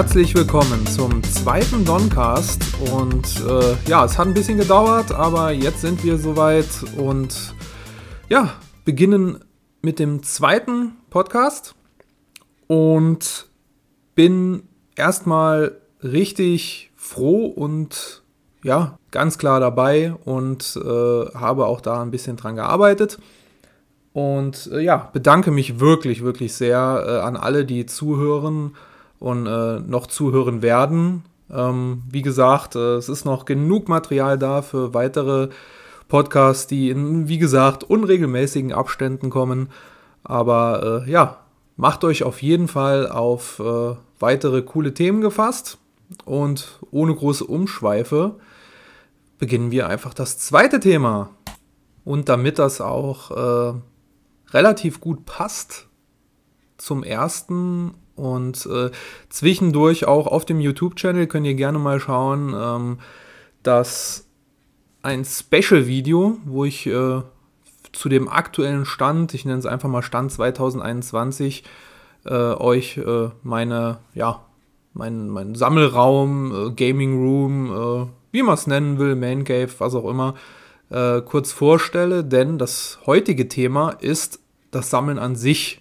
herzlich willkommen zum zweiten Doncast. Und äh, ja, es hat ein bisschen gedauert, aber jetzt sind wir soweit und ja, beginnen mit dem zweiten Podcast und bin erstmal richtig froh und ja, ganz klar dabei und äh, habe auch da ein bisschen dran gearbeitet. Und äh, ja, bedanke mich wirklich, wirklich sehr äh, an alle, die zuhören und äh, noch zuhören werden. Ähm, wie gesagt, äh, es ist noch genug Material da für weitere Podcasts, die in, wie gesagt, unregelmäßigen Abständen kommen. Aber äh, ja, macht euch auf jeden Fall auf äh, weitere coole Themen gefasst. Und ohne große Umschweife beginnen wir einfach das zweite Thema. Und damit das auch äh, relativ gut passt zum ersten und äh, zwischendurch auch auf dem YouTube-Channel könnt ihr gerne mal schauen, ähm, dass ein Special-Video, wo ich äh, zu dem aktuellen Stand, ich nenne es einfach mal Stand 2021, äh, euch äh, meine, ja, mein, mein Sammelraum, äh, Gaming Room, äh, wie man es nennen will, Man Cave, was auch immer, kurz vorstelle, denn das heutige Thema ist das Sammeln an sich.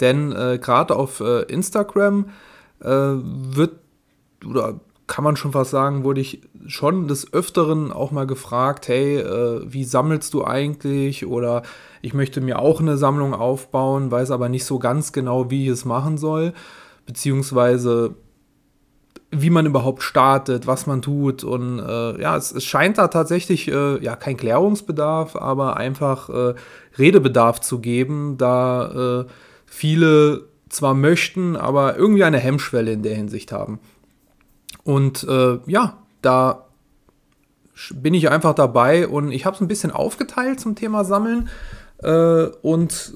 Denn äh, gerade auf äh, Instagram äh, wird, oder kann man schon fast sagen, wurde ich schon des Öfteren auch mal gefragt, hey, äh, wie sammelst du eigentlich? Oder ich möchte mir auch eine Sammlung aufbauen, weiß aber nicht so ganz genau, wie ich es machen soll. Beziehungsweise wie man überhaupt startet, was man tut. Und äh, ja, es, es, scheint da tatsächlich äh, ja kein Klärungsbedarf, aber einfach äh, Redebedarf zu geben, da äh, viele zwar möchten, aber irgendwie eine Hemmschwelle in der Hinsicht haben. Und äh, ja, da bin ich einfach dabei und ich habe es ein bisschen aufgeteilt zum Thema Sammeln. Äh, und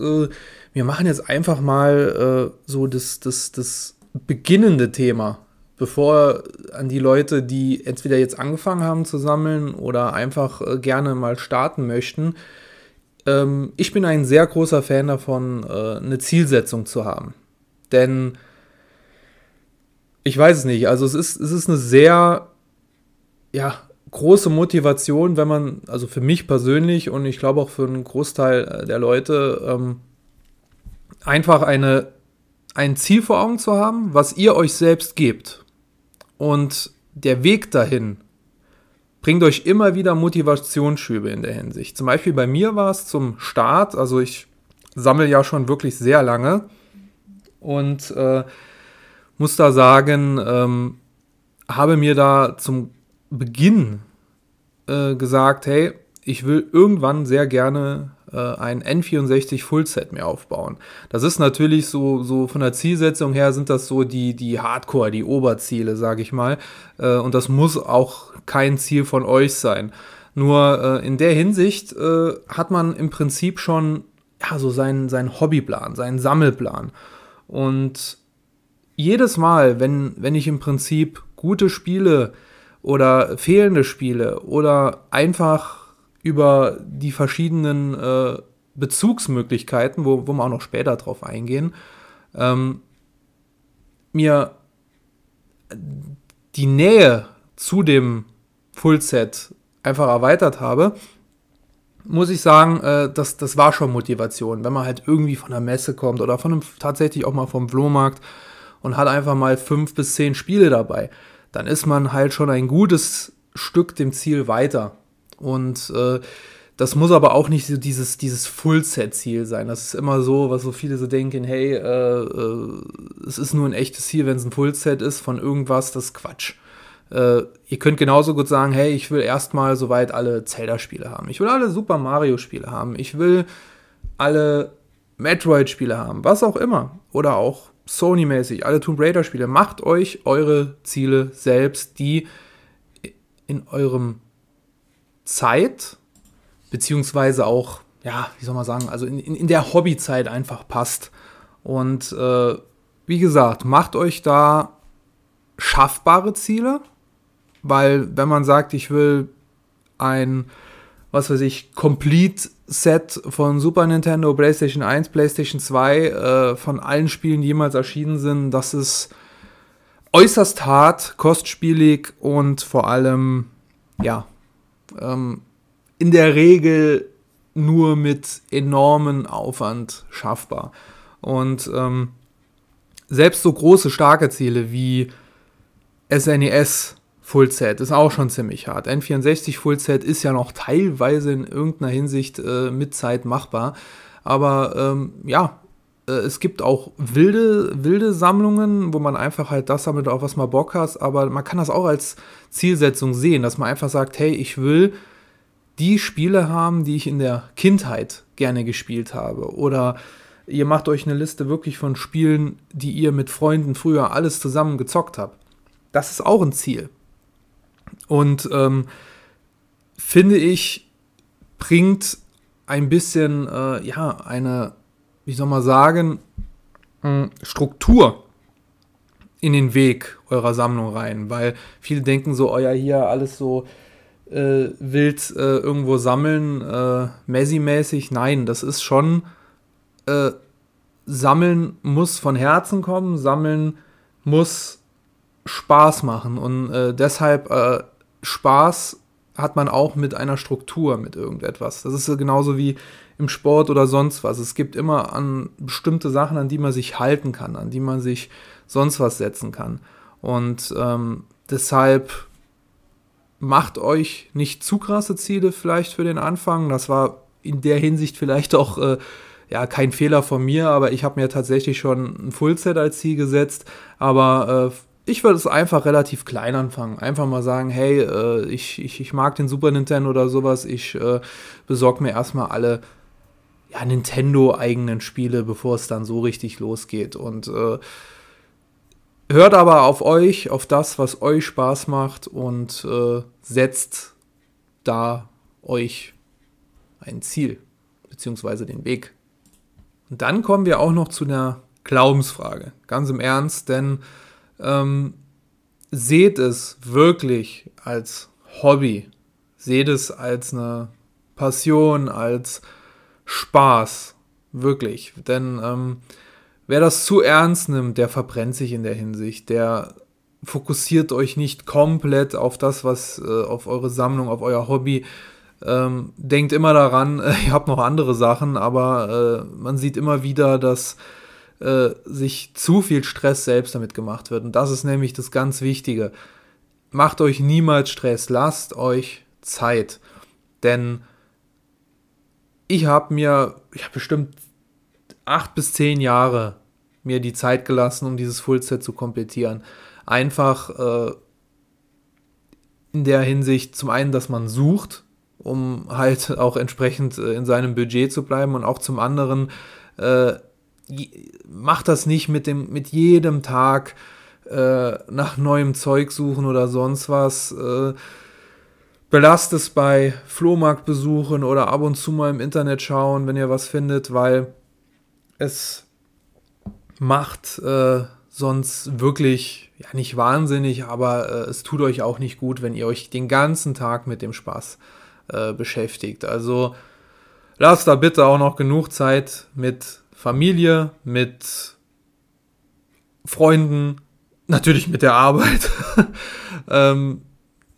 wir machen jetzt einfach mal so das, das, das beginnende Thema bevor an die Leute, die entweder jetzt angefangen haben zu sammeln oder einfach äh, gerne mal starten möchten. Ähm, ich bin ein sehr großer Fan davon, äh, eine Zielsetzung zu haben. Denn ich weiß es nicht, also es ist, es ist eine sehr, ja, große Motivation, wenn man, also für mich persönlich und ich glaube auch für einen Großteil äh, der Leute, ähm, einfach eine, ein Ziel vor Augen zu haben, was ihr euch selbst gebt. Und der Weg dahin bringt euch immer wieder Motivationsschübe in der Hinsicht. Zum Beispiel bei mir war es zum Start, also ich sammle ja schon wirklich sehr lange und äh, muss da sagen, ähm, habe mir da zum Beginn äh, gesagt, hey, ich will irgendwann sehr gerne äh, ein N64 Fullset mir aufbauen. Das ist natürlich so, so von der Zielsetzung her sind das so die, die Hardcore, die Oberziele, sage ich mal. Äh, und das muss auch kein Ziel von euch sein. Nur äh, in der Hinsicht hat man im Prinzip schon ja, so seinen, seinen Hobbyplan, seinen Sammelplan. Und jedes Mal, wenn, wenn ich im Prinzip gute Spiele oder fehlende Spiele oder einfach über die verschiedenen äh, Bezugsmöglichkeiten, wo, wo wir auch noch später drauf eingehen, ähm, mir die Nähe zu dem Fullset einfach erweitert habe, muss ich sagen, äh, das, das war schon Motivation. Wenn man halt irgendwie von der Messe kommt oder von einem, tatsächlich auch mal vom Flohmarkt und hat einfach mal fünf bis zehn Spiele dabei, dann ist man halt schon ein gutes Stück dem Ziel weiter. Und äh, das muss aber auch nicht so dieses, dieses Full-Set-Ziel sein. Das ist immer so, was so viele so denken, hey, äh, äh, es ist nur ein echtes Ziel, wenn es ein Full-Set ist von irgendwas, das ist Quatsch. Äh, ihr könnt genauso gut sagen, hey, ich will erstmal soweit alle Zelda-Spiele haben. Ich will alle Super Mario-Spiele haben. Ich will alle Metroid-Spiele haben. Was auch immer. Oder auch Sony-mäßig, alle Tomb Raider-Spiele. Macht euch eure Ziele selbst, die in eurem Zeit, beziehungsweise auch, ja, wie soll man sagen, also in, in, in der Hobbyzeit einfach passt. Und äh, wie gesagt, macht euch da schaffbare Ziele, weil wenn man sagt, ich will ein, was weiß ich, Complete Set von Super Nintendo, PlayStation 1, PlayStation 2, äh, von allen Spielen, die jemals erschienen sind, das ist äußerst hart, kostspielig und vor allem, ja, ähm, in der Regel nur mit enormen Aufwand schaffbar. Und ähm, selbst so große, starke Ziele wie SNES Fullset ist auch schon ziemlich hart. N64 Fullset ist ja noch teilweise in irgendeiner Hinsicht äh, mit Zeit machbar. Aber ähm, ja, es gibt auch wilde, wilde Sammlungen, wo man einfach halt das sammelt, auf was man Bock hat. Aber man kann das auch als Zielsetzung sehen, dass man einfach sagt, hey, ich will die Spiele haben, die ich in der Kindheit gerne gespielt habe. Oder ihr macht euch eine Liste wirklich von Spielen, die ihr mit Freunden früher alles zusammen gezockt habt. Das ist auch ein Ziel. Und ähm, finde ich, bringt ein bisschen, äh, ja, eine, wie soll man sagen, hm, Struktur in den Weg eurer Sammlung rein, weil viele denken so, oh ja, hier alles so äh, wild äh, irgendwo sammeln, äh, Messi-mäßig. Nein, das ist schon, äh, Sammeln muss von Herzen kommen, Sammeln muss Spaß machen und äh, deshalb äh, Spaß hat man auch mit einer Struktur, mit irgendetwas. Das ist genauso wie im Sport oder sonst was. Es gibt immer an bestimmte Sachen, an die man sich halten kann, an die man sich sonst was setzen kann. Und ähm, deshalb macht euch nicht zu krasse Ziele vielleicht für den Anfang. Das war in der Hinsicht vielleicht auch äh, ja kein Fehler von mir, aber ich habe mir tatsächlich schon ein Fullset als Ziel gesetzt. Aber äh, ich würde es einfach relativ klein anfangen. Einfach mal sagen, hey, äh, ich, ich, ich mag den Super Nintendo oder sowas. Ich äh, besorge mir erstmal alle ja, Nintendo-eigenen Spiele, bevor es dann so richtig losgeht. Und äh, Hört aber auf euch, auf das, was euch Spaß macht und äh, setzt da euch ein Ziel beziehungsweise den Weg. Und dann kommen wir auch noch zu einer Glaubensfrage. Ganz im Ernst, denn ähm, seht es wirklich als Hobby, seht es als eine Passion, als Spaß, wirklich. Denn ähm, Wer das zu ernst nimmt, der verbrennt sich in der Hinsicht. Der fokussiert euch nicht komplett auf das, was äh, auf eure Sammlung, auf euer Hobby. Ähm, denkt immer daran, äh, ihr habt noch andere Sachen, aber äh, man sieht immer wieder, dass äh, sich zu viel Stress selbst damit gemacht wird. Und das ist nämlich das ganz Wichtige. Macht euch niemals Stress, lasst euch Zeit. Denn ich habe mir, ich habe bestimmt acht bis zehn Jahre mir die Zeit gelassen, um dieses Fullset zu komplettieren. Einfach äh, in der Hinsicht zum einen, dass man sucht, um halt auch entsprechend äh, in seinem Budget zu bleiben und auch zum anderen äh, macht das nicht mit dem mit jedem Tag äh, nach neuem Zeug suchen oder sonst was. Äh, belasst es bei Flohmarktbesuchen oder ab und zu mal im Internet schauen, wenn ihr was findet, weil es macht äh, sonst wirklich, ja nicht wahnsinnig, aber äh, es tut euch auch nicht gut, wenn ihr euch den ganzen Tag mit dem Spaß äh, beschäftigt. Also lasst da bitte auch noch genug Zeit mit Familie, mit Freunden, natürlich mit der Arbeit. ähm,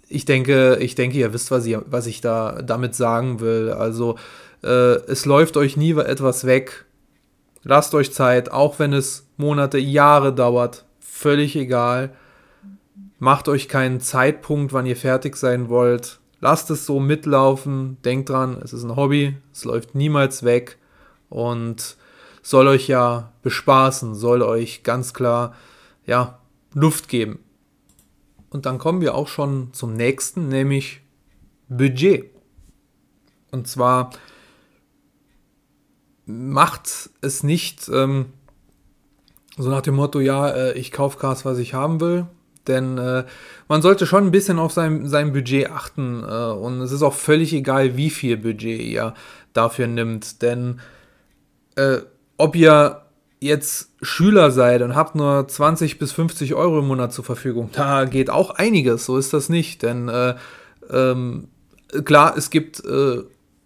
ich denke, ich denke, ihr wisst, was ich, was ich da damit sagen will. Also äh, es läuft euch nie etwas weg, Lasst euch Zeit, auch wenn es Monate, Jahre dauert. Völlig egal. Macht euch keinen Zeitpunkt, wann ihr fertig sein wollt. Lasst es so mitlaufen. Denkt dran, es ist ein Hobby. Es läuft niemals weg. Und soll euch ja bespaßen, soll euch ganz klar, ja, Luft geben. Und dann kommen wir auch schon zum nächsten, nämlich Budget. Und zwar macht es nicht ähm, so nach dem Motto, ja, äh, ich kaufe Cars, was ich haben will. Denn äh, man sollte schon ein bisschen auf sein, sein Budget achten. Äh, und es ist auch völlig egal, wie viel Budget ihr dafür nimmt. Denn äh, ob ihr jetzt Schüler seid und habt nur 20 bis 50 Euro im Monat zur Verfügung, da geht auch einiges. So ist das nicht. Denn äh, ähm, klar, es gibt äh,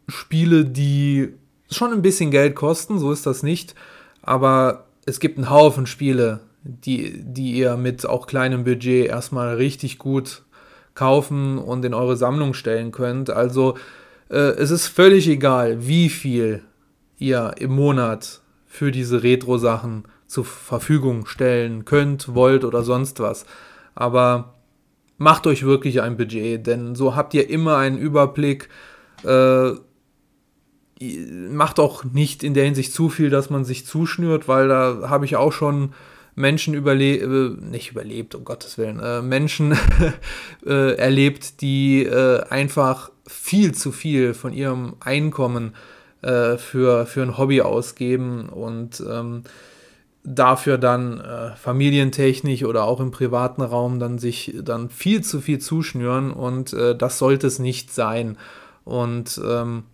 Spiele, die schon ein bisschen Geld kosten, so ist das nicht. Aber es gibt einen Haufen Spiele, die, die ihr mit auch kleinem Budget erstmal richtig gut kaufen und in eure Sammlung stellen könnt. Also äh, es ist völlig egal, wie viel ihr im Monat für diese Retro-Sachen zur Verfügung stellen könnt, wollt oder sonst was. Aber macht euch wirklich ein Budget, denn so habt ihr immer einen Überblick. Äh, macht auch nicht in der Hinsicht zu viel, dass man sich zuschnürt, weil da habe ich auch schon Menschen überlebt, äh, nicht überlebt, um Gottes Willen, äh, Menschen äh, erlebt, die äh, einfach viel zu viel von ihrem Einkommen äh, für, für ein Hobby ausgeben und ähm, dafür dann äh, familientechnisch oder auch im privaten Raum dann sich dann viel zu viel zuschnüren und das sollte es nicht sein. Und ähm,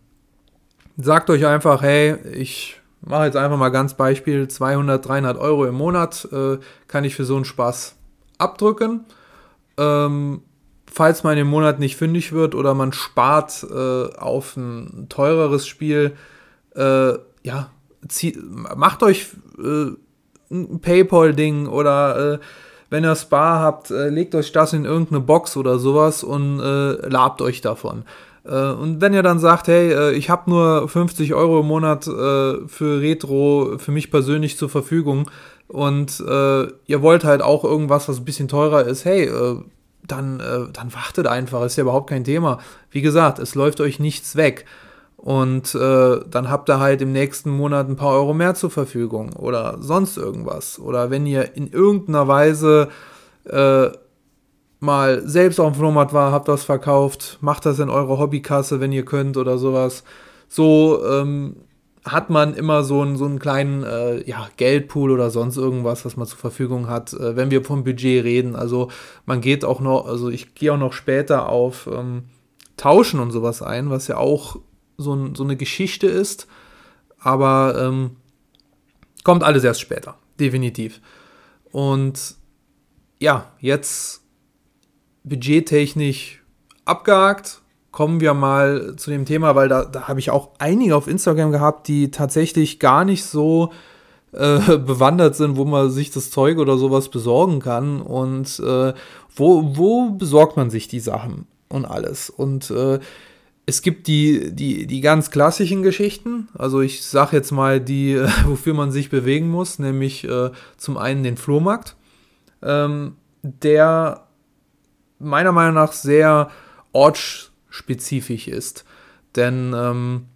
sagt euch einfach, hey, ich mache jetzt einfach mal ganz Beispiel, 200, 300 Euro im Monat äh, kann ich für so einen Spaß abdrücken. Ähm, falls man im Monat nicht fündig wird oder man spart äh, auf ein teureres Spiel, äh, ja, zieh, macht euch äh, ein PayPal-Ding oder äh, wenn ihr Spa habt, äh, legt euch das in irgendeine Box oder sowas und labt euch davon. Äh, und wenn ihr dann sagt, hey, äh, ich habe nur 50 Euro im Monat äh, für Retro für mich persönlich zur Verfügung und ihr wollt halt auch irgendwas, was ein bisschen teurer ist, hey, dann, dann wartet einfach, ist ja überhaupt kein Thema. Wie gesagt, es läuft euch nichts weg. Und äh, dann habt ihr halt im nächsten Monat ein paar Euro mehr zur Verfügung oder sonst irgendwas. Oder wenn ihr in irgendeiner Weise äh, mal selbst auf dem Flohmarkt war, habt das verkauft, macht das in eure Hobbykasse, wenn ihr könnt oder sowas. So ähm, hat man immer so einen, so einen kleinen äh, ja, Geldpool oder sonst irgendwas, was man zur Verfügung hat, äh, wenn wir vom Budget reden. Also man geht auch noch, also ich gehe auch noch später auf ähm, Tauschen und sowas ein, was ja auch so, ein, so eine Geschichte ist. Aber ähm, kommt alles erst später, definitiv. Und ja, jetzt budgettechnisch abgehakt. Kommen wir mal zu dem Thema, weil da, da habe ich auch einige auf Instagram gehabt, die tatsächlich gar nicht so äh, bewandert sind, wo man sich das Zeug oder sowas besorgen kann. Und äh, wo, wo besorgt man sich die Sachen und alles? Und äh, es gibt die, die, die ganz klassischen Geschichten. Also ich sage jetzt mal die, wofür man sich bewegen muss, nämlich äh, zum einen den Flohmarkt. Ähm, der meiner Meinung nach sehr ortsspezifisch ist. Denn ähm,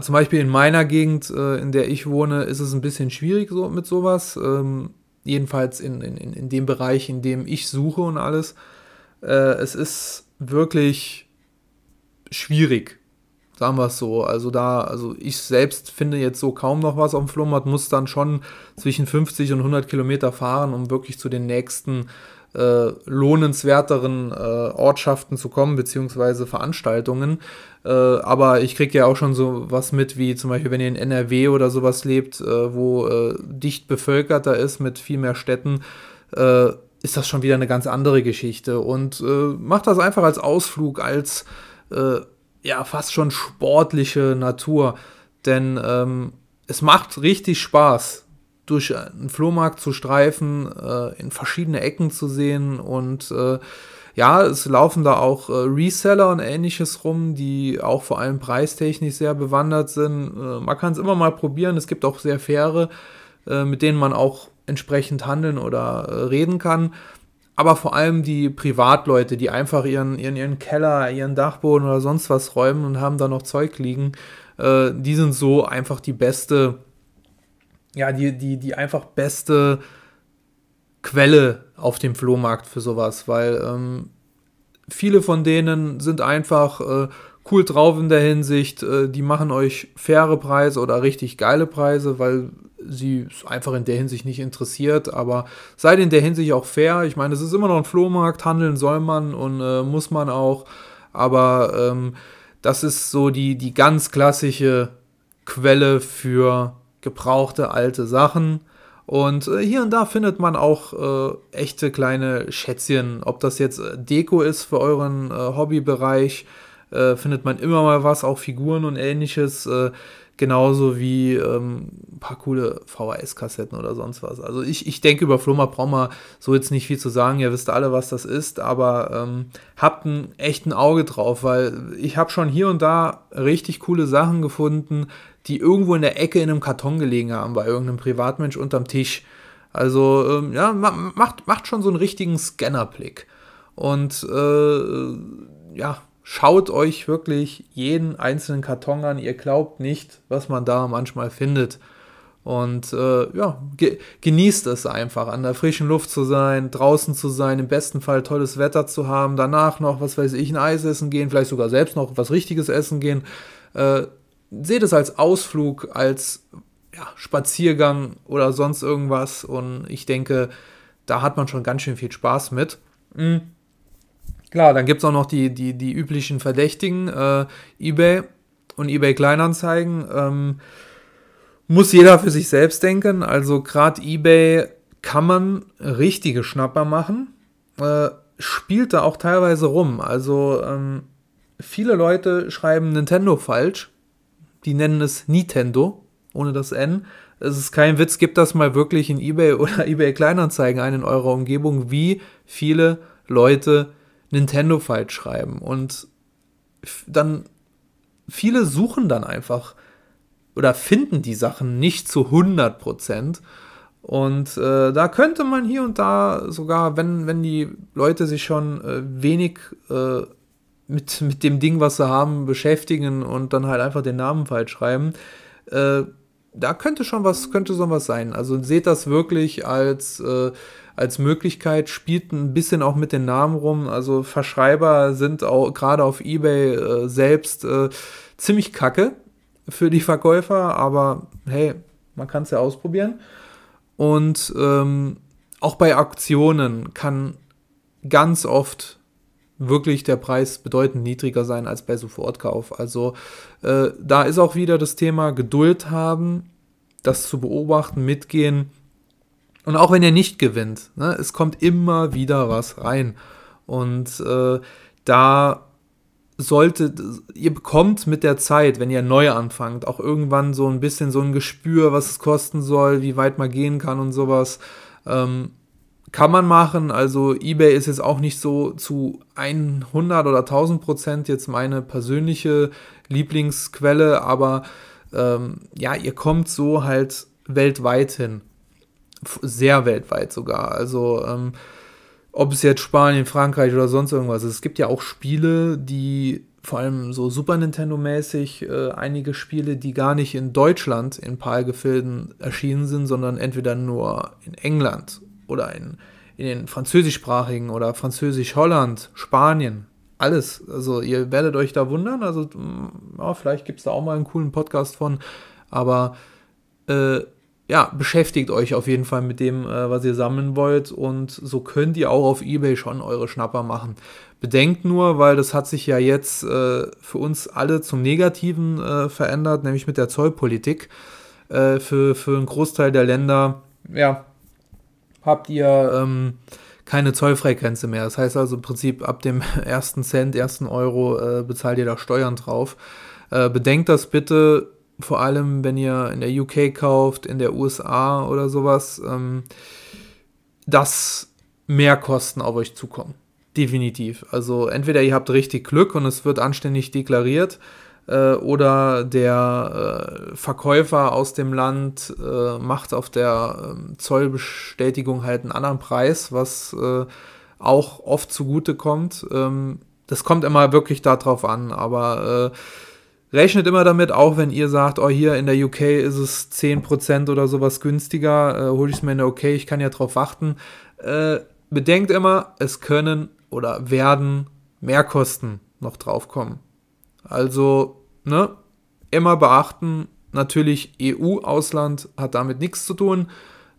zum Beispiel in meiner Gegend, äh, in der ich wohne, ist es ein bisschen schwierig so, mit sowas. Ähm, jedenfalls in, in, in dem Bereich, in dem ich suche und alles. Äh, es ist wirklich schwierig, sagen wir es so. Also da, also ich selbst finde jetzt so kaum noch was auf dem Flohmarkt, muss dann schon zwischen 50 und 100 Kilometer fahren, um wirklich zu den nächsten äh, lohnenswerteren äh, Ortschaften zu kommen, beziehungsweise Veranstaltungen. Äh, aber ich kriege ja auch schon so was mit, wie zum Beispiel, wenn ihr in NRW oder sowas lebt, äh, wo äh, dicht bevölkerter ist mit viel mehr Städten, äh, ist das schon wieder eine ganz andere Geschichte. Und macht das einfach als Ausflug, als ja, fast schon sportliche Natur. Denn ähm, es macht richtig Spaß, durch einen Flohmarkt zu streifen, äh, in verschiedene Ecken zu sehen und äh, ja, es laufen da auch äh, Reseller und ähnliches rum, die auch vor allem preistechnisch sehr bewandert sind. Äh, man kann es immer mal probieren. Es gibt auch sehr faire, äh, mit denen man auch entsprechend handeln oder äh, reden kann. Aber vor allem die Privatleute, die einfach ihren, ihren, ihren Keller, ihren Dachboden oder sonst was räumen und haben da noch Zeug liegen, die sind so einfach die beste ja, die, die, die einfach beste Quelle auf dem Flohmarkt für sowas, weil ähm, viele von denen sind einfach äh, cool drauf in der Hinsicht, äh, die machen euch faire Preise oder richtig geile Preise, weil sie einfach in der Hinsicht nicht interessiert, aber seid in der Hinsicht auch fair. Ich meine, es ist immer noch ein Flohmarkt, handeln soll man und äh, muss man auch, aber ähm, das ist so die, die ganz klassische Quelle für gebrauchte alte Sachen. Und äh, hier und da findet man auch äh, echte kleine Schätzchen, ob das jetzt äh, Deko ist für euren äh, Hobbybereich, äh, findet man immer mal was, auch Figuren und ähnliches. Genauso wie ähm, ein paar coole VHS-Kassetten oder sonst was. Also ich, ich denke, über Flohmarkt brauchen wir so jetzt nicht viel zu sagen. Ihr wisst alle, was das ist, aber ähm, habt ein echten Auge drauf, weil ich habe schon hier und da richtig coole Sachen gefunden, die irgendwo in der Ecke in einem Karton gelegen haben, bei irgendeinem Privatmensch unterm Tisch. Also ähm, ja, macht, macht schon so einen richtigen Scannerblick. Und äh, ja, schaut euch wirklich jeden einzelnen Karton an. Ihr glaubt nicht, was man da manchmal findet. Und äh, ja, ge genießt es einfach, an der frischen Luft zu sein, draußen zu sein, im besten Fall tolles Wetter zu haben, danach noch, was weiß ich, ein Eis essen gehen, vielleicht sogar selbst noch was Richtiges essen gehen. Äh, seht es als Ausflug, als ja, Spaziergang oder sonst irgendwas. Und ich denke, da hat man schon ganz schön viel Spaß mit. Mhm. Klar, dann gibt es auch noch die, die, die üblichen Verdächtigen, äh, eBay und eBay Kleinanzeigen. Ähm, muss jeder für sich selbst denken. Also gerade eBay kann man richtige Schnapper machen. Äh, spielt da auch teilweise rum. Also ähm, viele Leute schreiben Nintendo falsch. Die nennen es Nintendo, ohne das N. Es ist kein Witz, gibt das mal wirklich in eBay oder eBay Kleinanzeigen ein in eurer Umgebung, wie viele Leute Nintendo falsch schreiben. Und dann viele suchen dann einfach oder finden die Sachen nicht zu 100 Prozent. Und äh, da könnte man hier und da sogar, wenn, wenn die Leute sich schon äh, wenig äh, mit, mit dem Ding, was sie haben, beschäftigen und dann halt einfach den Namen falsch schreiben, äh, da könnte schon was, könnte so was sein. Also seht das wirklich als äh, als Möglichkeit, spielt ein bisschen auch mit den Namen rum. Also Verschreiber sind auch gerade auf eBay äh, selbst äh, ziemlich kacke für die Verkäufer, aber hey, man kann es ja ausprobieren. Und ähm, auch bei Auktionen kann ganz oft wirklich der Preis bedeutend niedriger sein als bei Sofortkauf. Also äh, da ist auch wieder das Thema Geduld haben, das zu beobachten, mitgehen und auch wenn ihr nicht gewinnt, ne, es kommt immer wieder was rein. Und äh, da sollte, ihr bekommt mit der Zeit, wenn ihr neu anfangt, auch irgendwann so ein bisschen so ein Gespür, was es kosten soll, wie weit man gehen kann und sowas. Ähm, kann man machen. Also eBay ist jetzt auch nicht so zu 100 oder 1000 Prozent jetzt meine persönliche Lieblingsquelle, aber ähm, ja, ihr kommt so halt weltweit hin sehr weltweit sogar. Also ähm, ob es jetzt Spanien, Frankreich oder sonst irgendwas ist. Es gibt ja auch Spiele, die vor allem so Super Nintendo-mäßig äh, einige Spiele, die gar nicht in Deutschland in PAL-Gefilden erschienen sind, sondern entweder nur in England oder in, in den französischsprachigen oder Französisch-Holland, Spanien, alles. Also ihr werdet euch da wundern. Also ja, vielleicht gibt es da auch mal einen coolen Podcast von. Aber äh, ja, beschäftigt euch auf jeden Fall mit dem, äh, was ihr sammeln wollt und so könnt ihr auch auf eBay schon eure Schnapper machen. Bedenkt nur, weil das hat sich ja jetzt äh, für uns alle zum Negativen äh, verändert, nämlich mit der Zollpolitik. Äh, für, für einen Großteil der Länder, ja, habt ihr ähm, keine Zollfreigrenze mehr. Das heißt also im Prinzip ab dem ersten Cent, ersten Euro äh, bezahlt ihr da Steuern drauf. Äh, bedenkt das bitte, vor allem wenn ihr in der UK kauft, in der USA oder sowas, ähm, dass mehr Kosten auf euch zukommen. Definitiv. Also entweder ihr habt richtig Glück und es wird anständig deklariert, äh, oder der äh, Verkäufer aus dem Land äh, macht auf der ähm, Zollbestätigung halt einen anderen Preis, was äh, auch oft zugute kommt. Ähm, das kommt immer wirklich darauf an, aber äh, Rechnet immer damit, auch wenn ihr sagt, oh, hier in der UK ist es 10% oder sowas günstiger, äh, hole ich es mir in der UK, ich kann ja drauf warten. Äh, bedenkt immer, es können oder werden Mehrkosten noch draufkommen. Also, ne, immer beachten, natürlich EU-Ausland hat damit nichts zu tun.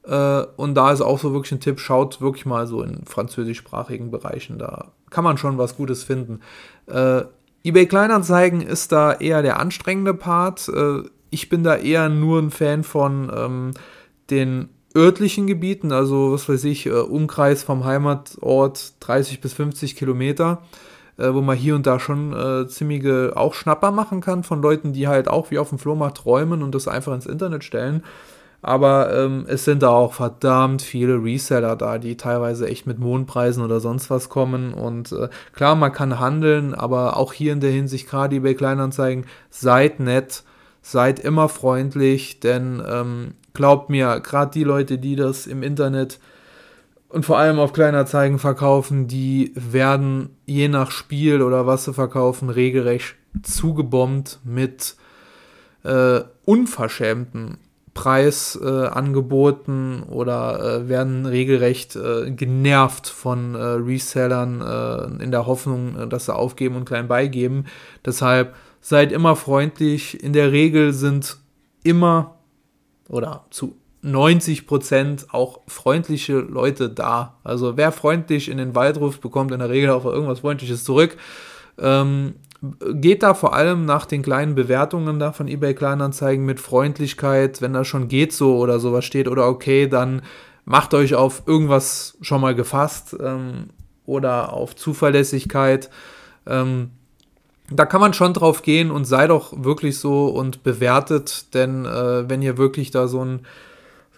Äh, und da ist auch so wirklich ein Tipp, schaut wirklich mal so in französischsprachigen Bereichen, da kann man schon was Gutes finden. Äh, eBay Kleinanzeigen ist da eher der anstrengende Part. Äh, ich bin da eher nur ein Fan von ähm, den örtlichen Gebieten, also was weiß ich, äh, Umkreis vom Heimatort 30 bis 50 Kilometer. Äh, wo man hier und da schon äh, ziemliche auch Schnapper machen kann von Leuten, die halt auch wie auf dem Flohmarkt träumen und das einfach ins Internet stellen. Aber ähm, es sind da auch verdammt viele Reseller da, die teilweise echt mit Mondpreisen oder sonst was kommen. Und äh, klar, man kann handeln, aber auch hier in der Hinsicht, gerade eBay Kleinanzeigen, seid nett, seid immer freundlich, denn ähm, glaubt mir, gerade die Leute, die das im Internet und vor allem auf Kleinanzeigen verkaufen, die werden je nach Spiel oder was sie verkaufen, regelrecht zugebombt mit äh, unverschämten Preisangeboten äh, oder äh, werden regelrecht äh, genervt von äh, Resellern äh, in der Hoffnung, dass sie aufgeben und klein beigeben. Deshalb seid immer freundlich. In der Regel sind immer oder zu 90 Prozent auch freundliche Leute da. Also wer freundlich in den Wald ruft, bekommt in der Regel auch irgendwas Freundliches zurück. Ähm, geht da vor allem nach den kleinen Bewertungen da von eBay Kleinanzeigen mit Freundlichkeit, wenn da schon geht so oder sowas steht oder okay, dann macht euch auf irgendwas schon mal gefasst ähm, oder auf Zuverlässigkeit. Ähm, da kann man schon drauf gehen und sei doch wirklich so und bewertet, denn äh, wenn ihr wirklich da so einen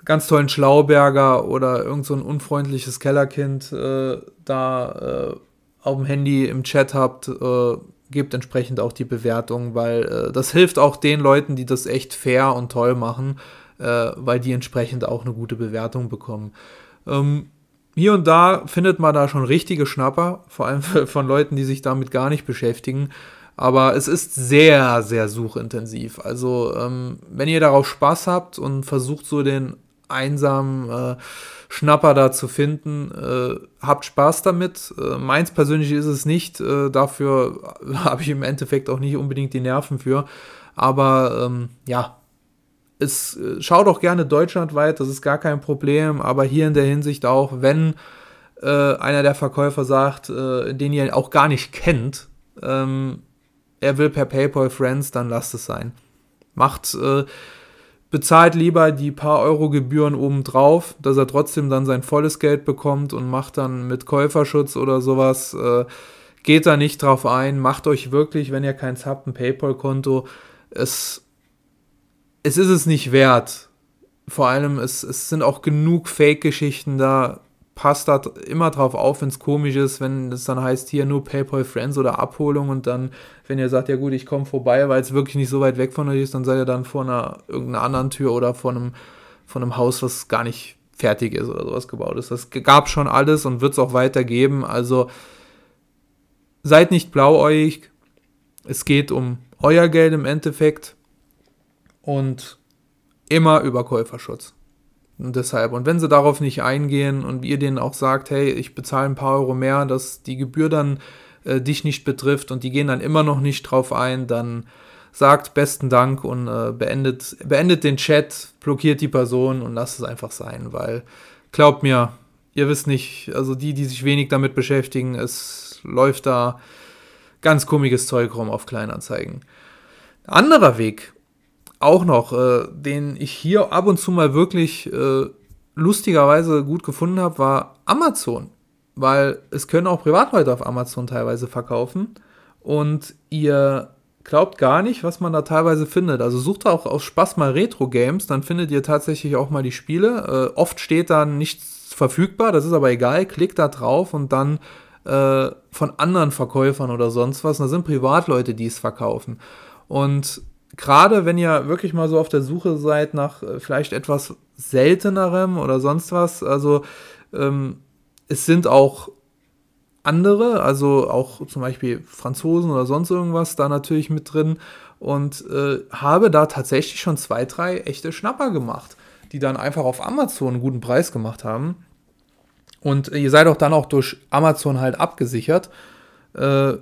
ganz tollen Schlauberger oder irgend so ein unfreundliches Kellerkind äh, da äh, auf dem Handy im Chat habt, äh, gebt entsprechend auch die Bewertung, weil äh, das hilft auch den Leuten, die das echt fair und toll machen, äh, weil die entsprechend auch eine gute Bewertung bekommen. Ähm, hier und da findet man da schon richtige Schnapper, vor allem von Leuten, die sich damit gar nicht beschäftigen. Aber es ist sehr, sehr suchintensiv. Also, ähm, wenn ihr darauf Spaß habt und versucht so den einsamen äh, Schnapper da zu finden. Äh, habt Spaß damit. Äh, meins persönlich ist es nicht. Äh, dafür habe ich im Endeffekt auch nicht unbedingt die Nerven für. Aber ähm, ja, es äh, schaut auch gerne deutschlandweit, das ist gar kein Problem. Aber hier in der Hinsicht auch, wenn äh, einer der Verkäufer sagt, den ihr auch gar nicht kennt, ähm, er will per PayPal Friends, dann lasst es sein. Macht bezahlt lieber die paar Euro Gebühren obendrauf, dass er trotzdem dann sein volles Geld bekommt und macht dann mit Käuferschutz oder sowas. Äh, geht da nicht drauf ein, macht euch wirklich, wenn ihr keins habt, ein PayPal-Konto. Es, es ist es nicht wert. Vor allem, es, es sind auch genug Fake-Geschichten da passt da immer drauf auf, wenn es komisch ist, wenn es dann heißt, hier nur PayPal Friends oder Abholung und dann, wenn ihr sagt, ja gut, ich komme vorbei, weil es wirklich nicht so weit weg von euch ist, dann seid ihr dann vor einer irgendeiner anderen Tür oder vor einem, vor einem Haus, was gar nicht fertig ist oder sowas gebaut ist. Das gab schon alles und wird es auch weitergeben. Also seid nicht blauäugig. Es geht um euer Geld im Endeffekt und immer über Käuferschutz. Und deshalb, und wenn sie darauf nicht eingehen und ihr denen auch sagt, hey, ich bezahle ein paar Euro mehr, dass die Gebühr dann äh, dich nicht betrifft und die gehen dann immer noch nicht drauf ein, dann sagt besten Dank und äh, beendet, beendet den Chat, blockiert die Person und lasst es einfach sein, weil glaubt mir, ihr wisst nicht, also die, die sich wenig damit beschäftigen, es läuft da ganz komisches Zeug rum auf Kleinanzeigen. Anderer Weg, auch noch, äh, den ich hier ab und zu mal wirklich äh, lustigerweise gut gefunden habe, war Amazon. Weil es können auch Privatleute auf Amazon teilweise verkaufen. Und ihr glaubt gar nicht, was man da teilweise findet. Also sucht auch aus Spaß mal Retro-Games, dann findet ihr tatsächlich auch mal die Spiele. Äh, oft steht da nichts verfügbar, das ist aber egal. Klickt da drauf und dann äh, von anderen Verkäufern oder sonst was. Und da sind Privatleute, die es verkaufen. Und gerade wenn ihr wirklich mal so auf der Suche seid nach äh, vielleicht etwas seltenerem oder sonst was, also ähm, es sind auch andere, also auch zum Beispiel Franzosen oder sonst irgendwas da natürlich mit drin und äh, habe da tatsächlich schon zwei, drei echte Schnapper gemacht, die dann einfach auf Amazon einen guten Preis gemacht haben. Und ihr seid auch dann auch durch Amazon halt abgesichert. Äh,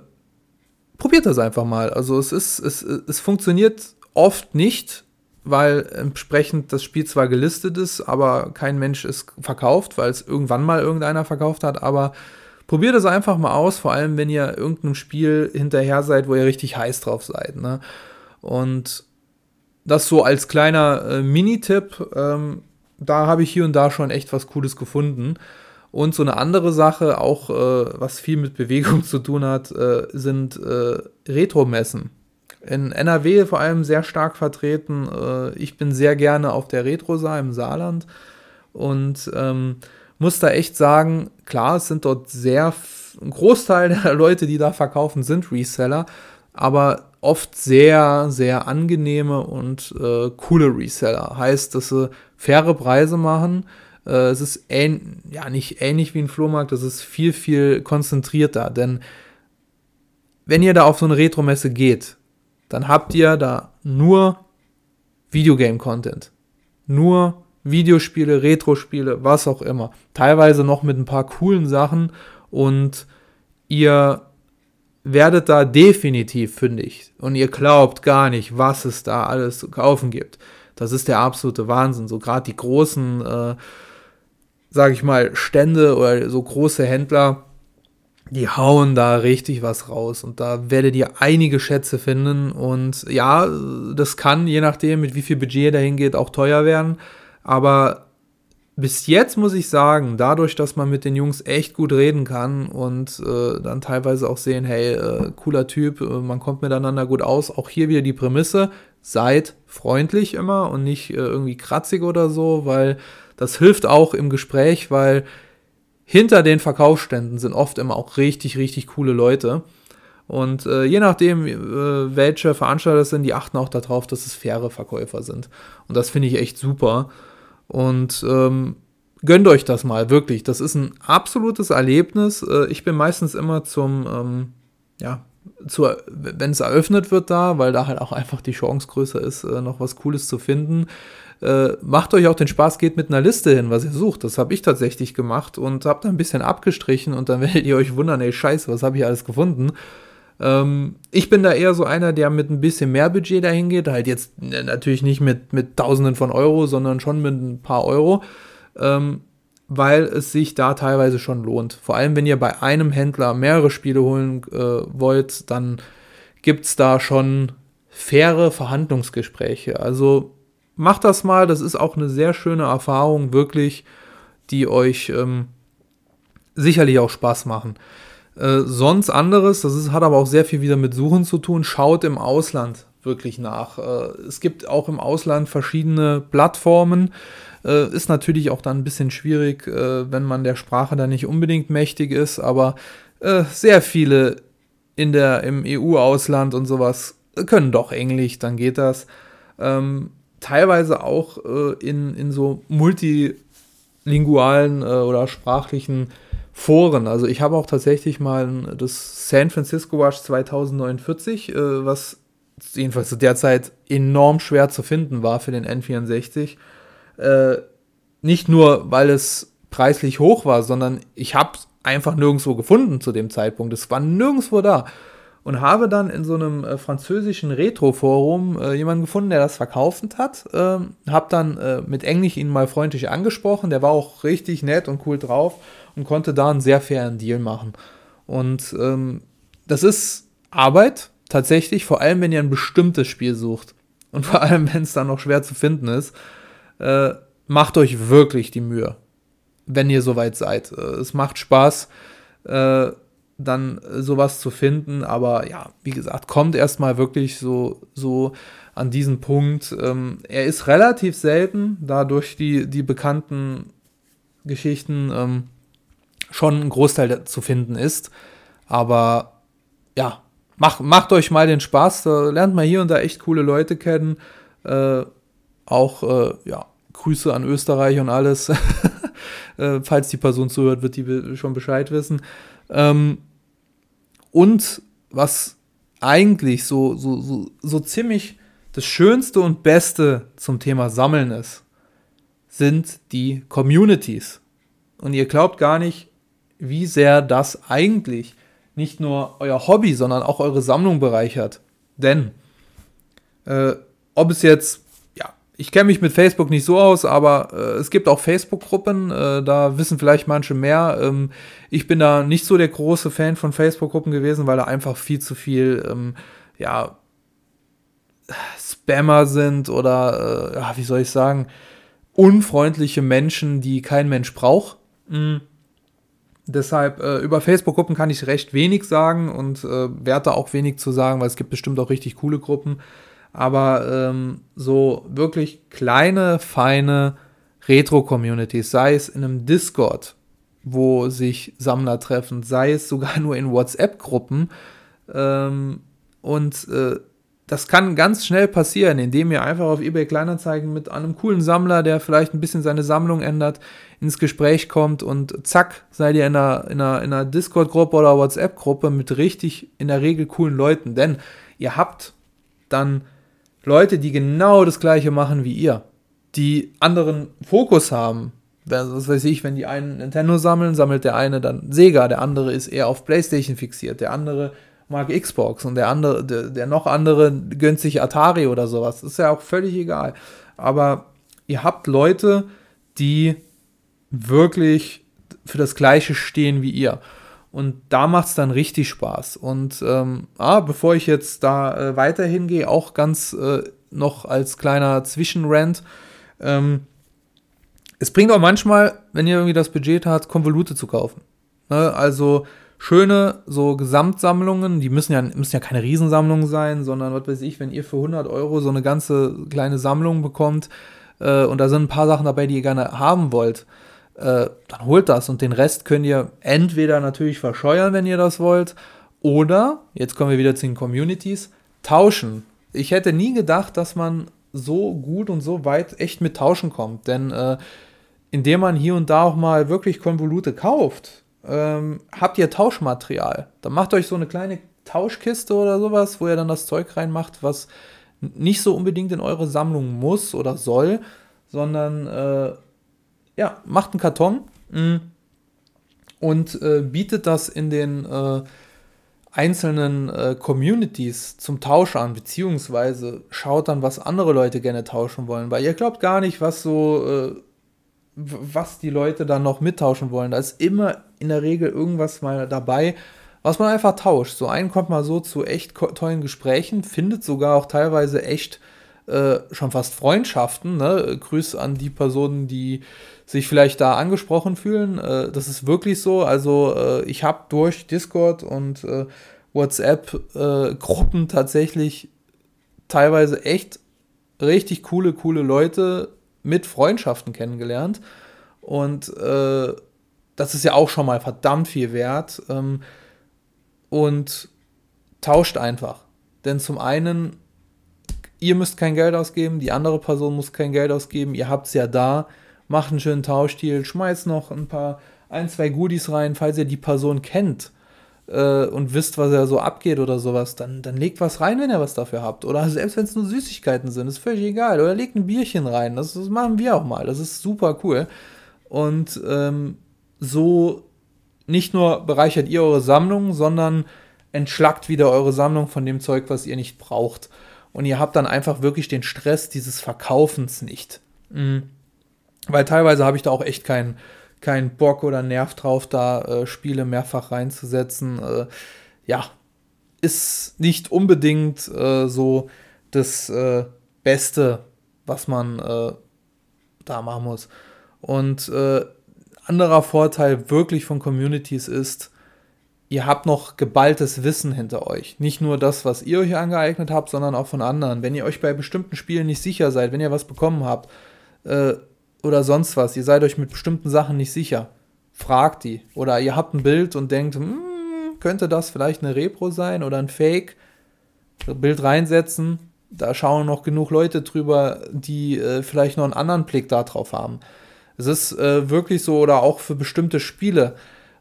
probiert das einfach mal. Also es ist, es, es funktioniert oft nicht, weil entsprechend das Spiel zwar gelistet ist, aber kein Mensch es verkauft, weil es irgendwann mal irgendeiner verkauft hat, aber probiert es einfach mal aus, vor allem wenn ihr irgendeinem Spiel hinterher seid, wo ihr richtig heiß drauf seid. Ne? Und das so als kleiner äh, Mini-Tipp, ähm, da habe ich hier und da schon echt was Cooles gefunden. Und so eine andere Sache, auch äh, was viel mit Bewegung zu tun hat, äh, sind äh, Retro-Messen. In NRW vor allem sehr stark vertreten. Äh, ich bin sehr gerne auf der Retro-Saar im Saarland und ähm, muss da echt sagen, klar, es sind dort sehr, ein Großteil der Leute, die da verkaufen, sind Reseller, aber oft sehr, sehr angenehme und äh, coole Reseller. Heißt, dass sie faire Preise machen. Äh, es ist ähn ja nicht ähnlich wie ein Flohmarkt, es ist viel, viel konzentrierter. Denn wenn ihr da auf so eine Retro-Messe geht, dann habt ihr da nur Videogame-Content. Nur Videospiele, Retro-Spiele, was auch immer. Teilweise noch mit ein paar coolen Sachen und ihr werdet da definitiv fündig und ihr glaubt gar nicht, was es da alles zu kaufen gibt. Das ist der absolute Wahnsinn. So gerade die großen, äh, sag ich mal, Stände oder so große Händler, die hauen da richtig was raus. Und da werdet ihr einige Schätze finden. Und ja, das kann, je nachdem, mit wie viel Budget dahin geht, auch teuer werden, aber bis jetzt muss ich sagen, dadurch, dass man mit den Jungs echt gut reden kann und äh, dann teilweise auch sehen, hey, äh, cooler Typ, äh, man kommt miteinander gut aus, auch hier wieder die Prämisse, seid freundlich immer und nicht äh, irgendwie kratzig oder so, weil das hilft auch im Gespräch, weil hinter den Verkaufsständen sind oft immer auch richtig, richtig coole Leute. Und äh, je nachdem, äh, welche Veranstalter es sind, die achten auch darauf, dass es faire Verkäufer sind. Und das finde ich echt super. Und ähm, gönnt euch das mal, wirklich. Das ist ein absolutes Erlebnis. Äh, ich bin meistens immer zum, ähm, ja, wenn es eröffnet wird da, weil da halt auch einfach die Chance größer ist, äh, noch was Cooles zu finden. Äh, macht euch auch den Spaß, geht mit einer Liste hin, was ihr sucht. Das habe ich tatsächlich gemacht und habe da ein bisschen abgestrichen und dann werdet ihr euch wundern, ey, scheiße, was habe ich alles gefunden? Ähm, ich bin da eher so einer, der mit ein bisschen mehr Budget dahin geht. Halt jetzt ne, natürlich nicht mit, mit Tausenden von Euro, sondern schon mit ein paar Euro. Ähm, weil es sich da teilweise schon lohnt. Vor allem, wenn ihr bei einem Händler mehrere Spiele holen äh, wollt, dann gibt es da schon faire Verhandlungsgespräche. Also macht das mal, das ist auch eine sehr schöne Erfahrung, wirklich, die euch ähm, sicherlich auch Spaß machen. Äh, sonst anderes, das ist, hat aber auch sehr viel wieder mit Suchen zu tun, schaut im Ausland wirklich nach. Äh, es gibt auch im Ausland verschiedene Plattformen. Äh, ist natürlich auch dann ein bisschen schwierig, äh, wenn man der Sprache da nicht unbedingt mächtig ist, aber äh, sehr viele in der, im EU-Ausland und sowas können doch Englisch, dann geht das. Ähm, teilweise auch äh, in, in so multilingualen oder sprachlichen Foren. Also ich habe auch tatsächlich mal das San Francisco Rush 2049, äh, was jedenfalls zu der Zeit enorm schwer zu finden war für den N64. Äh, nicht nur, weil es preislich hoch war, sondern ich habe es einfach nirgendwo gefunden zu dem Zeitpunkt. Es war nirgendwo da. Und habe dann in so einem äh, französischen Retro-Forum äh, jemanden gefunden, der das verkauft hat. Ähm, hab dann äh, mit Englisch ihn mal freundlich angesprochen. Der war auch richtig nett und cool drauf und konnte da einen sehr fairen Deal machen. Und ähm, das ist Arbeit, tatsächlich, vor allem wenn ihr ein bestimmtes Spiel sucht. Und vor allem, wenn es dann noch schwer zu finden ist, äh, macht euch wirklich die Mühe, wenn ihr soweit seid. Äh, es macht Spaß, äh, dann sowas zu finden, aber ja, wie gesagt, kommt erstmal wirklich so, so an diesen Punkt. Ähm, er ist relativ selten, da durch die, die bekannten Geschichten ähm, schon ein Großteil zu finden ist. Aber ja, macht, macht euch mal den Spaß. Da lernt man hier und da echt coole Leute kennen. Äh, auch, äh, ja, Grüße an Österreich und alles. äh, falls die Person zuhört, wird die schon Bescheid wissen. Ähm, und was eigentlich so, so, so, so ziemlich das Schönste und Beste zum Thema Sammeln ist, sind die Communities. Und ihr glaubt gar nicht, wie sehr das eigentlich nicht nur euer Hobby, sondern auch eure Sammlung bereichert. Denn äh, ob es jetzt, ich kenne mich mit Facebook nicht so aus, aber äh, es gibt auch Facebook-Gruppen, äh, da wissen vielleicht manche mehr. Ähm, ich bin da nicht so der große Fan von Facebook-Gruppen gewesen, weil da einfach viel zu viel, ähm, ja, Spammer sind oder, äh, wie soll ich sagen, unfreundliche Menschen, die kein Mensch braucht. Mhm Deshalb äh, über Facebook-Gruppen kann ich recht wenig sagen und äh, werde auch wenig zu sagen, weil es gibt bestimmt auch richtig coole Gruppen. Aber ähm, so wirklich kleine, feine Retro-Communities, sei es in einem Discord, wo sich Sammler treffen, sei es sogar nur in WhatsApp-Gruppen. Ähm, und äh, das kann ganz schnell passieren, indem ihr einfach auf eBay Kleinanzeigen mit einem coolen Sammler, der vielleicht ein bisschen seine Sammlung ändert, ins Gespräch kommt und zack, seid ihr in einer, in einer, in einer Discord-Gruppe oder WhatsApp-Gruppe mit richtig in der Regel coolen Leuten. Denn ihr habt dann Leute, die genau das gleiche machen wie ihr, die anderen Fokus haben. Was weiß ich, wenn die einen Nintendo sammeln, sammelt der eine dann Sega, der andere ist eher auf PlayStation fixiert, der andere mag Xbox und der andere, der, der noch andere gönnt sich Atari oder sowas. ist ja auch völlig egal. Aber ihr habt Leute, die wirklich für das Gleiche stehen wie ihr. Und da macht es dann richtig Spaß. Und ähm, ah, bevor ich jetzt da äh, weiter hingehe, auch ganz äh, noch als kleiner Zwischenrand. Ähm, es bringt auch manchmal, wenn ihr irgendwie das Budget habt, Konvolute zu kaufen. Ne? Also schöne so Gesamtsammlungen, die müssen ja, müssen ja keine Riesensammlungen sein, sondern was weiß ich, wenn ihr für 100 Euro so eine ganze kleine Sammlung bekommt äh, und da sind ein paar Sachen dabei, die ihr gerne haben wollt, äh, dann holt das und den Rest könnt ihr entweder natürlich verscheuern, wenn ihr das wollt, oder, jetzt kommen wir wieder zu den Communities, tauschen. Ich hätte nie gedacht, dass man so gut und so weit echt mit Tauschen kommt, denn äh, indem man hier und da auch mal wirklich Konvolute kauft, ähm, habt ihr Tauschmaterial. Dann macht euch so eine kleine Tauschkiste oder sowas, wo ihr dann das Zeug reinmacht, was nicht so unbedingt in eure Sammlung muss oder soll, sondern äh, ja, macht einen Karton mm, und äh, bietet das in den äh, einzelnen äh, Communities zum Tausch an, beziehungsweise schaut dann, was andere Leute gerne tauschen wollen, weil ihr glaubt gar nicht, was so äh, was die Leute dann noch mittauschen wollen. Da ist immer in der Regel irgendwas mal dabei, was man einfach tauscht. So einen kommt mal so zu echt tollen Gesprächen, findet sogar auch teilweise echt äh, schon fast Freundschaften. Ne? Grüß an die Personen, die sich vielleicht da angesprochen fühlen. Äh, das ist wirklich so. Also äh, ich habe durch Discord und äh, WhatsApp-Gruppen äh, tatsächlich teilweise echt richtig coole, coole Leute mit Freundschaften kennengelernt. Und äh, das ist ja auch schon mal verdammt viel wert. Ähm, und tauscht einfach. Denn zum einen, ihr müsst kein Geld ausgeben, die andere Person muss kein Geld ausgeben, ihr habt es ja da, macht einen schönen Tauschstil, schmeißt noch ein paar, ein, zwei Goodies rein, falls ihr die Person kennt äh, und wisst, was er so abgeht oder sowas, dann, dann legt was rein, wenn ihr was dafür habt. Oder selbst wenn es nur Süßigkeiten sind, ist völlig egal. Oder legt ein Bierchen rein. Das, das machen wir auch mal. Das ist super cool. Und ähm, so nicht nur bereichert ihr eure Sammlung, sondern entschlackt wieder eure Sammlung von dem Zeug, was ihr nicht braucht. Und ihr habt dann einfach wirklich den Stress dieses Verkaufens nicht. Mhm. Weil teilweise habe ich da auch echt keinen keinen Bock oder Nerv drauf, da äh, Spiele mehrfach reinzusetzen. Äh, ja, ist nicht unbedingt äh, so das äh, Beste, was man äh, da machen muss. Und anderer Vorteil wirklich von Communities ist, ihr habt noch geballtes Wissen hinter euch. Nicht nur das, was ihr euch angeeignet habt, sondern auch von anderen. Wenn ihr euch bei bestimmten Spielen nicht sicher seid, wenn ihr was bekommen habt, äh, oder sonst was, ihr seid euch mit bestimmten Sachen nicht sicher, fragt die. Oder ihr habt ein Bild und denkt, hm, könnte das vielleicht eine Repro sein oder ein Fake? Bild reinsetzen, da schauen noch genug Leute drüber, die äh, vielleicht noch einen anderen Blick darauf haben. Es ist äh, wirklich so, oder auch für bestimmte Spiele,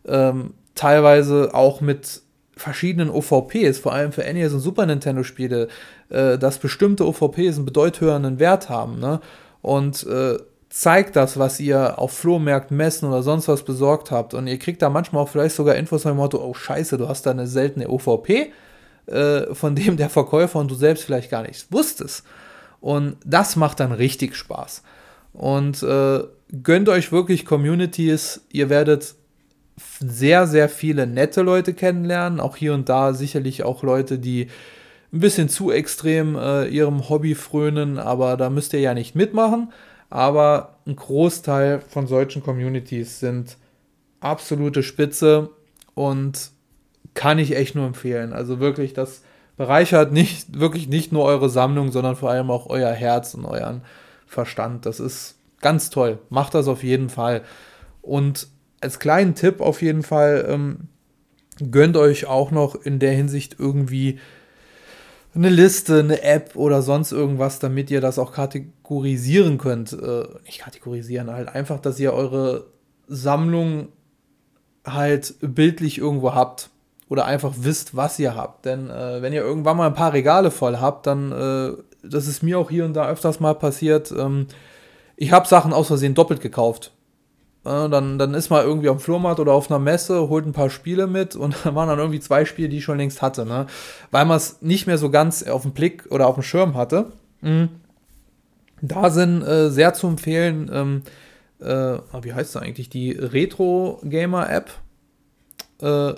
ähm, teilweise auch mit verschiedenen OVPs, vor allem für NES und Super Nintendo Spiele, äh, dass bestimmte OVPs einen bedeutenden Wert haben. Ne? Und äh, zeigt das, was ihr auf Flohmärkten, Messen oder sonst was besorgt habt. Und ihr kriegt da manchmal auch vielleicht sogar Infos nach dem Motto, oh scheiße, du hast da eine seltene OVP, äh, von dem der Verkäufer und du selbst vielleicht gar nichts wusstest. Und das macht dann richtig Spaß. Und äh, gönnt euch wirklich Communities. Ihr werdet sehr, sehr viele nette Leute kennenlernen. Auch hier und da sicherlich auch Leute, die ein bisschen zu extrem äh, ihrem Hobby frönen, aber da müsst ihr ja nicht mitmachen aber ein Großteil von solchen Communities sind absolute Spitze und kann ich echt nur empfehlen. Also wirklich, das bereichert nicht, wirklich nicht nur eure Sammlung, sondern vor allem auch euer Herz und euren Verstand. Das ist ganz toll. Macht das auf jeden Fall. Und als kleinen Tipp auf jeden Fall, ähm, gönnt euch auch noch in der Hinsicht irgendwie eine Liste, eine App oder sonst irgendwas, damit ihr das auch kategorisieren könnt. Äh, nicht kategorisieren, halt einfach, dass ihr eure Sammlung halt bildlich irgendwo habt oder einfach wisst, was ihr habt. Denn äh, wenn ihr irgendwann mal ein paar Regale voll habt, dann, äh, das ist mir auch hier und da öfters mal passiert, ähm, ich habe Sachen aus Versehen doppelt gekauft. Äh, dann, dann ist man irgendwie am Flohmarkt oder auf einer Messe, holt ein paar Spiele mit und dann waren dann irgendwie zwei Spiele, die ich schon längst hatte. Ne? Weil man es nicht mehr so ganz auf dem Blick oder auf dem Schirm hatte. Mhm. Da sind äh, sehr zu empfehlen, ähm, äh, ah, wie heißt das eigentlich, die Retro Gamer App äh,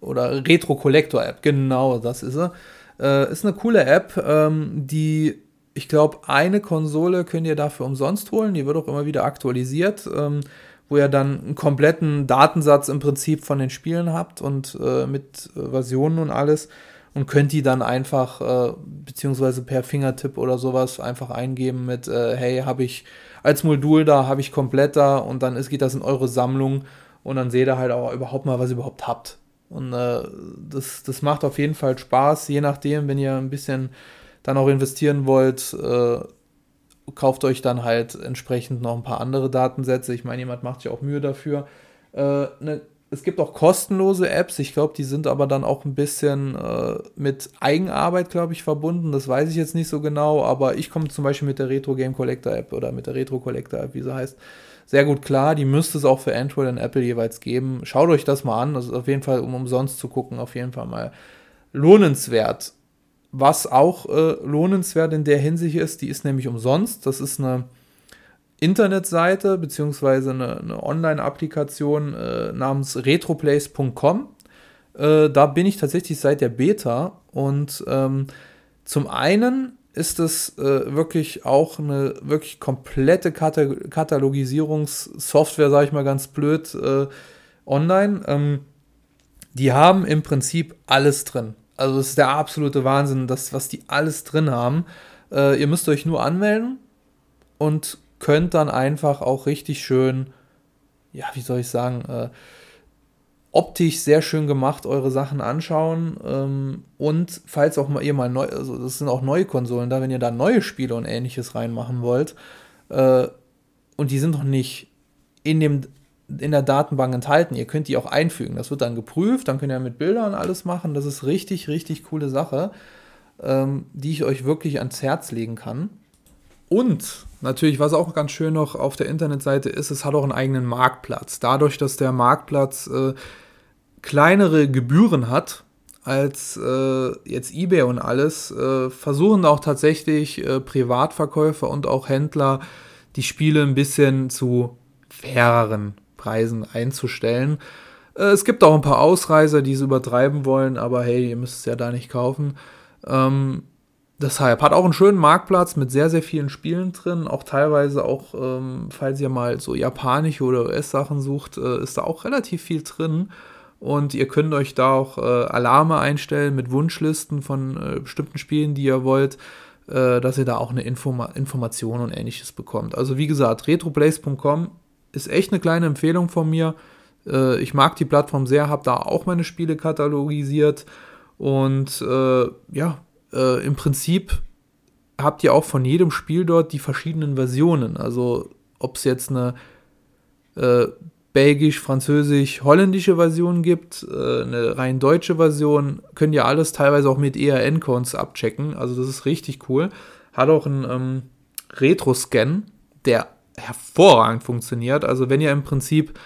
oder Retro Collector App, genau, das ist sie. Äh, ist eine coole App, ähm, die, ich glaube, eine Konsole könnt ihr dafür umsonst holen, die wird auch immer wieder aktualisiert, ähm, wo ihr dann einen kompletten Datensatz im Prinzip von den Spielen habt und äh, mit Versionen und alles und könnt die dann einfach, äh, beziehungsweise per Fingertipp oder sowas, einfach eingeben mit, äh, hey, habe ich als Modul da, habe ich komplett da und dann ist, geht das in eure Sammlung und dann seht ihr halt auch überhaupt mal, was ihr überhaupt habt. Und äh, das, das macht auf jeden Fall Spaß, je nachdem, wenn ihr ein bisschen dann auch investieren wollt, äh, kauft euch dann halt entsprechend noch ein paar andere Datensätze. Ich meine, jemand macht sich auch Mühe dafür. Äh, ne, es gibt auch kostenlose Apps, ich glaube, die sind aber dann auch ein bisschen äh, mit Eigenarbeit, glaube ich, verbunden. Das weiß ich jetzt nicht so genau, aber ich komme zum Beispiel mit der Retro Game Collector App oder mit der Retro Collector App, wie sie heißt, sehr gut klar. Die müsste es auch für Android und Apple jeweils geben. Schaut euch das mal an. Das ist auf jeden Fall, um umsonst zu gucken, auf jeden Fall mal lohnenswert. Was auch äh, lohnenswert in der Hinsicht ist, die ist nämlich umsonst. Das ist eine Internetseite beziehungsweise eine, eine Online-Applikation äh, namens retroplace.com. Äh, da bin ich tatsächlich seit der Beta und ähm, zum einen ist es äh, wirklich auch eine wirklich komplette Kata Katalogisierungssoftware, sage ich mal ganz blöd, äh, online. Ähm, die haben im Prinzip alles drin. Also es ist der absolute Wahnsinn, das, was die alles drin haben. Äh, ihr müsst euch nur anmelden und könnt dann einfach auch richtig schön, ja, wie soll ich sagen, äh, optisch sehr schön gemacht eure Sachen anschauen. Ähm, und falls auch mal ihr mal neu, also das sind auch neue Konsolen da, wenn ihr da neue Spiele und ähnliches reinmachen wollt, äh, und die sind noch nicht in dem in der Datenbank enthalten. Ihr könnt die auch einfügen. Das wird dann geprüft, dann könnt ihr mit Bildern alles machen. Das ist richtig, richtig coole Sache, ähm, die ich euch wirklich ans Herz legen kann. Und natürlich, was auch ganz schön noch auf der Internetseite ist, es hat auch einen eigenen Marktplatz. Dadurch, dass der Marktplatz äh, kleinere Gebühren hat als äh, jetzt eBay und alles, äh, versuchen auch tatsächlich äh, Privatverkäufer und auch Händler die Spiele ein bisschen zu faireren Preisen einzustellen. Äh, es gibt auch ein paar Ausreißer, die es übertreiben wollen, aber hey, ihr müsst es ja da nicht kaufen. Ähm, deshalb hat auch einen schönen Marktplatz mit sehr, sehr vielen Spielen drin. Auch teilweise auch, ähm, falls ihr mal so japanische oder US-Sachen sucht, äh, ist da auch relativ viel drin. Und ihr könnt euch da auch äh, Alarme einstellen mit Wunschlisten von äh, bestimmten Spielen, die ihr wollt, äh, dass ihr da auch eine Informa Information und ähnliches bekommt. Also wie gesagt, retroplace.com ist echt eine kleine Empfehlung von mir. Äh, ich mag die Plattform sehr, habe da auch meine Spiele katalogisiert. Und äh, ja, äh, im Prinzip habt ihr auch von jedem Spiel dort die verschiedenen Versionen. Also ob es jetzt eine belgisch, französisch, holländische Version gibt, äh, eine rein deutsche Version, könnt ihr alles teilweise auch mit ERN-Codes abchecken. Also das ist richtig cool. Hat auch einen ähm, Retro-Scan, der hervorragend funktioniert. Also wenn ihr im Prinzip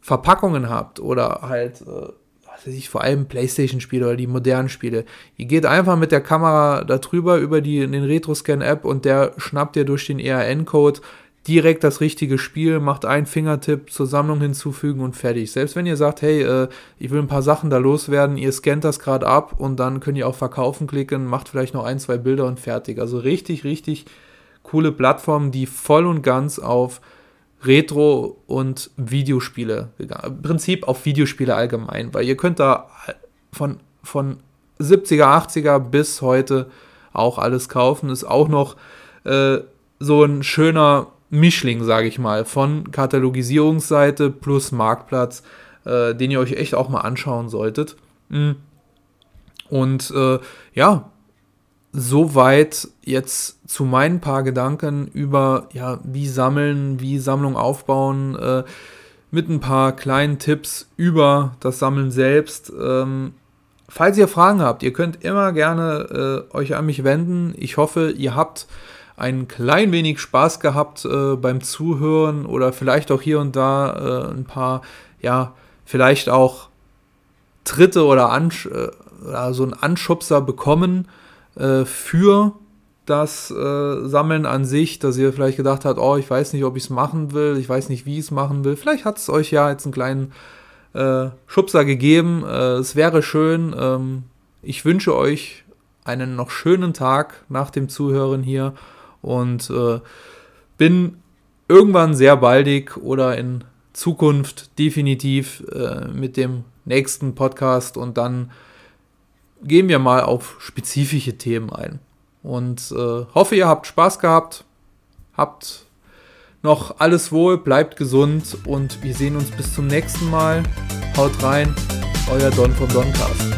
Verpackungen habt oder halt, äh, was weiß ich, vor allem Playstation-Spiele oder die modernen Spiele, ihr geht einfach mit der Kamera da drüber über die, den Retro-Scan-App und der schnappt ihr durch den ERN-Code direkt das richtige Spiel, macht einen Fingertipp zur Sammlung hinzufügen und fertig. Selbst wenn ihr sagt, hey, äh, ich will ein paar Sachen da loswerden, ihr scannt das gerade ab und dann könnt ihr auf Verkaufen klicken, macht vielleicht noch ein, zwei Bilder und fertig. Also richtig, richtig coole Plattform, die voll und ganz auf Retro und Videospiele gegangen. Im Prinzip auf Videospiele allgemein, weil ihr könnt da von, von 70er, 80er bis heute auch alles kaufen. Ist auch noch äh, so ein schöner Mischling, sage ich mal, von Katalogisierungsseite plus Marktplatz, äh, den ihr euch echt auch mal anschauen solltet. Mhm. Und äh, ja, soweit jetzt zu meinen paar Gedanken über, ja, wie sammeln, wie Sammlung aufbauen, äh, mit ein paar kleinen Tipps über das Sammeln selbst. Ähm, falls ihr Fragen habt, ihr könnt immer gerne äh, euch an mich wenden. Ich hoffe, ihr habt ein klein wenig Spaß gehabt äh, beim Zuhören oder vielleicht auch hier und da äh, ein paar, ja, vielleicht auch Tritte oder, Ansch äh, oder so einen Anschubser bekommen äh, für das äh, Sammeln an sich, dass ihr vielleicht gedacht habt, oh, ich weiß nicht, ob ich es machen will, ich weiß nicht, wie ich es machen will. Vielleicht hat es euch ja jetzt einen kleinen äh, Schubser gegeben. Äh, es wäre schön. Ähm, ich wünsche euch einen noch schönen Tag nach dem Zuhören hier und äh, bin irgendwann sehr baldig oder in Zukunft definitiv äh, mit dem nächsten Podcast und dann gehen wir mal auf spezifische Themen ein. Und äh, hoffe, ihr habt Spaß gehabt, habt noch alles wohl, bleibt gesund und wir sehen uns bis zum nächsten Mal. Haut rein, euer Don vom Doncast.